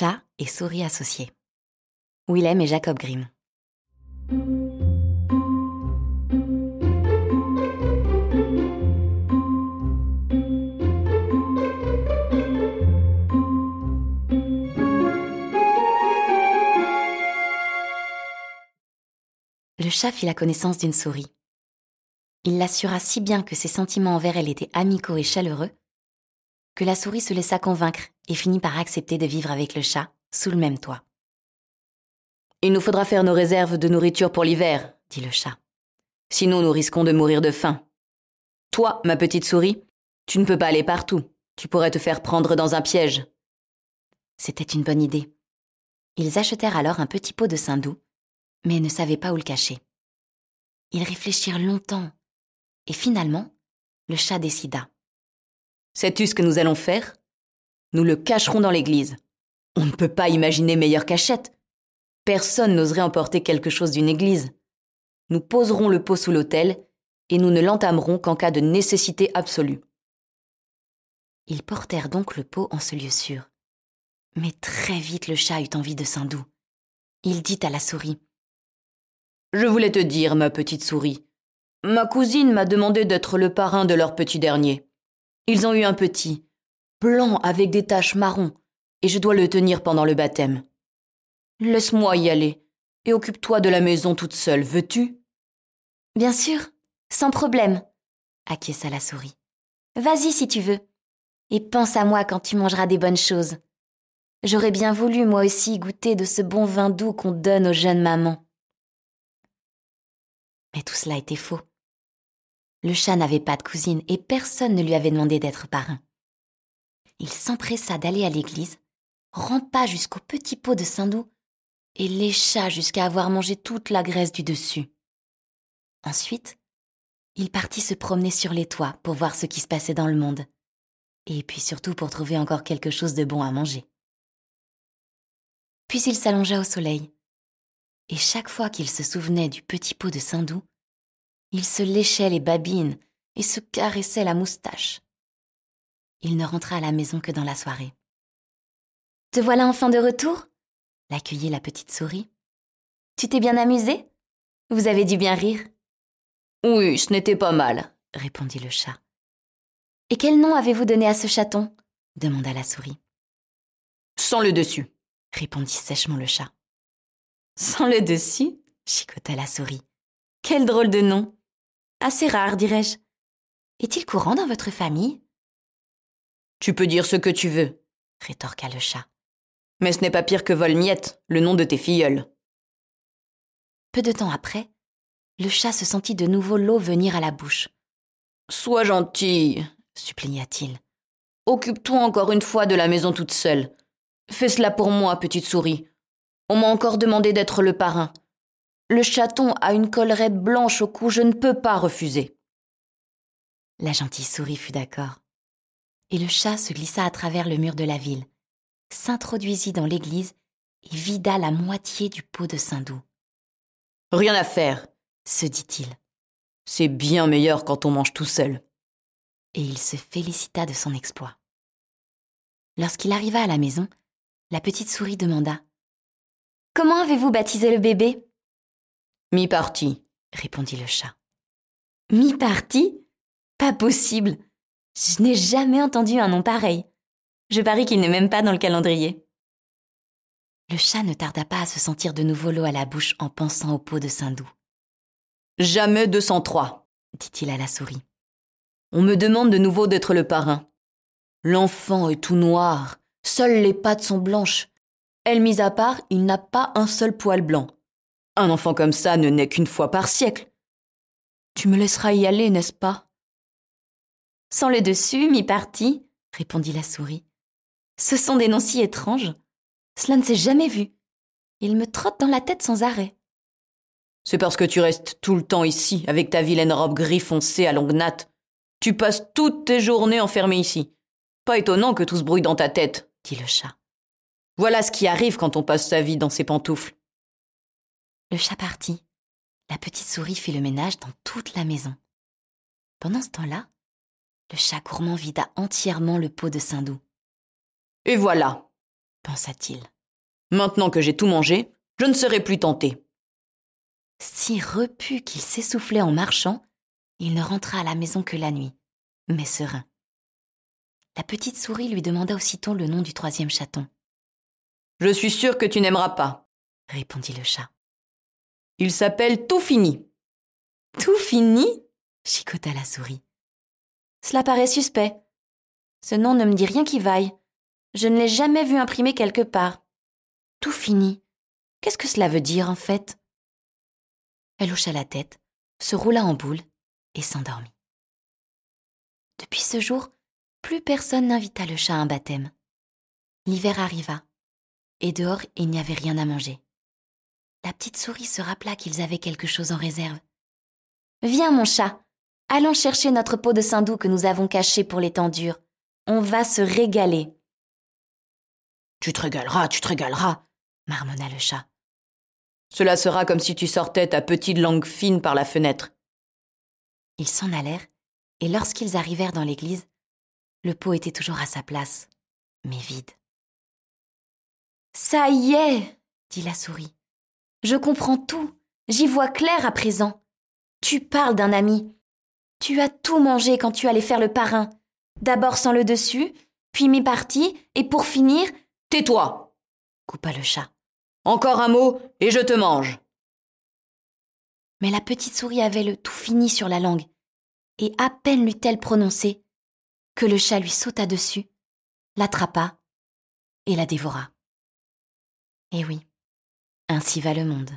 Chat et souris associés. Willem et Jacob Grimm. Le chat fit la connaissance d'une souris. Il l'assura si bien que ses sentiments envers elle étaient amicaux et chaleureux, que la souris se laissa convaincre et finit par accepter de vivre avec le chat sous le même toit. Il nous faudra faire nos réserves de nourriture pour l'hiver, dit le chat. Sinon nous risquons de mourir de faim. Toi, ma petite souris, tu ne peux pas aller partout. Tu pourrais te faire prendre dans un piège. C'était une bonne idée. Ils achetèrent alors un petit pot de saindoux, mais ne savaient pas où le cacher. Ils réfléchirent longtemps, et finalement, le chat décida. Sais-tu ce que nous allons faire? Nous le cacherons dans l'église. On ne peut pas imaginer meilleure cachette. Personne n'oserait emporter quelque chose d'une église. Nous poserons le pot sous l'autel et nous ne l'entamerons qu'en cas de nécessité absolue. Ils portèrent donc le pot en ce lieu sûr. Mais très vite le chat eut envie de saindoux. Il dit à la souris. Je voulais te dire, ma petite souris. Ma cousine m'a demandé d'être le parrain de leur petit dernier. Ils ont eu un petit, blanc avec des taches marron, et je dois le tenir pendant le baptême. Laisse-moi y aller, et occupe-toi de la maison toute seule, veux-tu? Bien sûr, sans problème, acquiesça la souris. Vas-y si tu veux, et pense à moi quand tu mangeras des bonnes choses. J'aurais bien voulu moi aussi goûter de ce bon vin doux qu'on donne aux jeunes mamans. Mais tout cela était faux. Le chat n'avait pas de cousine et personne ne lui avait demandé d'être parrain. Il s'empressa d'aller à l'église, rampa jusqu'au petit pot de saindoux et lécha jusqu'à avoir mangé toute la graisse du dessus. Ensuite, il partit se promener sur les toits pour voir ce qui se passait dans le monde, et puis surtout pour trouver encore quelque chose de bon à manger. Puis il s'allongea au soleil, et chaque fois qu'il se souvenait du petit pot de saindoux, il se léchait les babines et se caressait la moustache. Il ne rentra à la maison que dans la soirée. Te voilà enfin de retour? L'accueillit la petite souris. Tu t'es bien amusé? Vous avez dû bien rire. Oui, ce n'était pas mal, répondit le chat. Et quel nom avez-vous donné à ce chaton? demanda la souris. Sans le dessus, répondit sèchement le chat. Sans le dessus? chicota la souris. Quel drôle de nom Assez rare, dirais-je. Est-il courant dans votre famille? Tu peux dire ce que tu veux, rétorqua le chat. Mais ce n'est pas pire que Volmiette, le nom de tes filleuls. Peu de temps après, le chat se sentit de nouveau l'eau venir à la bouche. Sois gentil, supplia-t-il. Occupe-toi encore une fois de la maison toute seule. Fais cela pour moi, petite souris. On m'a encore demandé d'être le parrain. Le chaton a une collerette blanche au cou, je ne peux pas refuser. La gentille souris fut d'accord. Et le chat se glissa à travers le mur de la ville, s'introduisit dans l'église et vida la moitié du pot de saindoux. Rien à faire, se dit-il. C'est bien meilleur quand on mange tout seul. Et il se félicita de son exploit. Lorsqu'il arriva à la maison, la petite souris demanda Comment avez-vous baptisé le bébé? Mi-parti, répondit le chat. Mi-parti? Pas possible. Je n'ai jamais entendu un nom pareil. Je parie qu'il n'est même pas dans le calendrier. Le chat ne tarda pas à se sentir de nouveau l'eau à la bouche en pensant au pot de Saint-Doux. Jamais 203, dit-il à la souris. On me demande de nouveau d'être le parrain. L'enfant est tout noir, seules les pattes sont blanches. Elle mise à part, il n'a pas un seul poil blanc. Un enfant comme ça ne naît qu'une fois par siècle. Tu me laisseras y aller, n'est-ce pas? Sans le dessus, mi-parti, répondit la souris. Ce sont des noms si étranges. Cela ne s'est jamais vu. Il me trotte dans la tête sans arrêt. C'est parce que tu restes tout le temps ici, avec ta vilaine robe gris foncé à longue natte. Tu passes toutes tes journées enfermée ici. Pas étonnant que tout se brouille dans ta tête, dit le chat. Voilà ce qui arrive quand on passe sa vie dans ses pantoufles. Le chat partit. La petite souris fit le ménage dans toute la maison. Pendant ce temps-là, le chat gourmand vida entièrement le pot de Saint-Doux. Et voilà, pensa-t-il. Maintenant que j'ai tout mangé, je ne serai plus tenté. Si repu qu'il s'essoufflait en marchant, il ne rentra à la maison que la nuit, mais serein. La petite souris lui demanda aussitôt le nom du troisième chaton. Je suis sûre que tu n'aimeras pas, répondit le chat. Il s'appelle Tout Fini. Tout fini chicota la souris. Cela paraît suspect. Ce nom ne me dit rien qui vaille. Je ne l'ai jamais vu imprimé quelque part. Tout fini. Qu'est-ce que cela veut dire en fait? Elle hocha la tête, se roula en boule et s'endormit. Depuis ce jour, plus personne n'invita le chat à un baptême. L'hiver arriva, et dehors il n'y avait rien à manger. La petite souris se rappela qu'ils avaient quelque chose en réserve. Viens, mon chat, allons chercher notre pot de saindoux que nous avons caché pour les temps durs. On va se régaler. Tu te régaleras, tu te régaleras, marmonna le chat. Cela sera comme si tu sortais ta petite langue fine par la fenêtre. Ils s'en allèrent, et lorsqu'ils arrivèrent dans l'église, le pot était toujours à sa place, mais vide. Ça y est, dit la souris. Je comprends tout. J'y vois clair à présent. Tu parles d'un ami. Tu as tout mangé quand tu allais faire le parrain. D'abord sans le dessus, puis mi-parti, et pour finir. Tais-toi coupa le chat. Encore un mot, et je te mange. Mais la petite souris avait le tout fini sur la langue, et à peine l'eut-elle prononcé que le chat lui sauta dessus, l'attrapa et la dévora. Et oui, ainsi va le monde.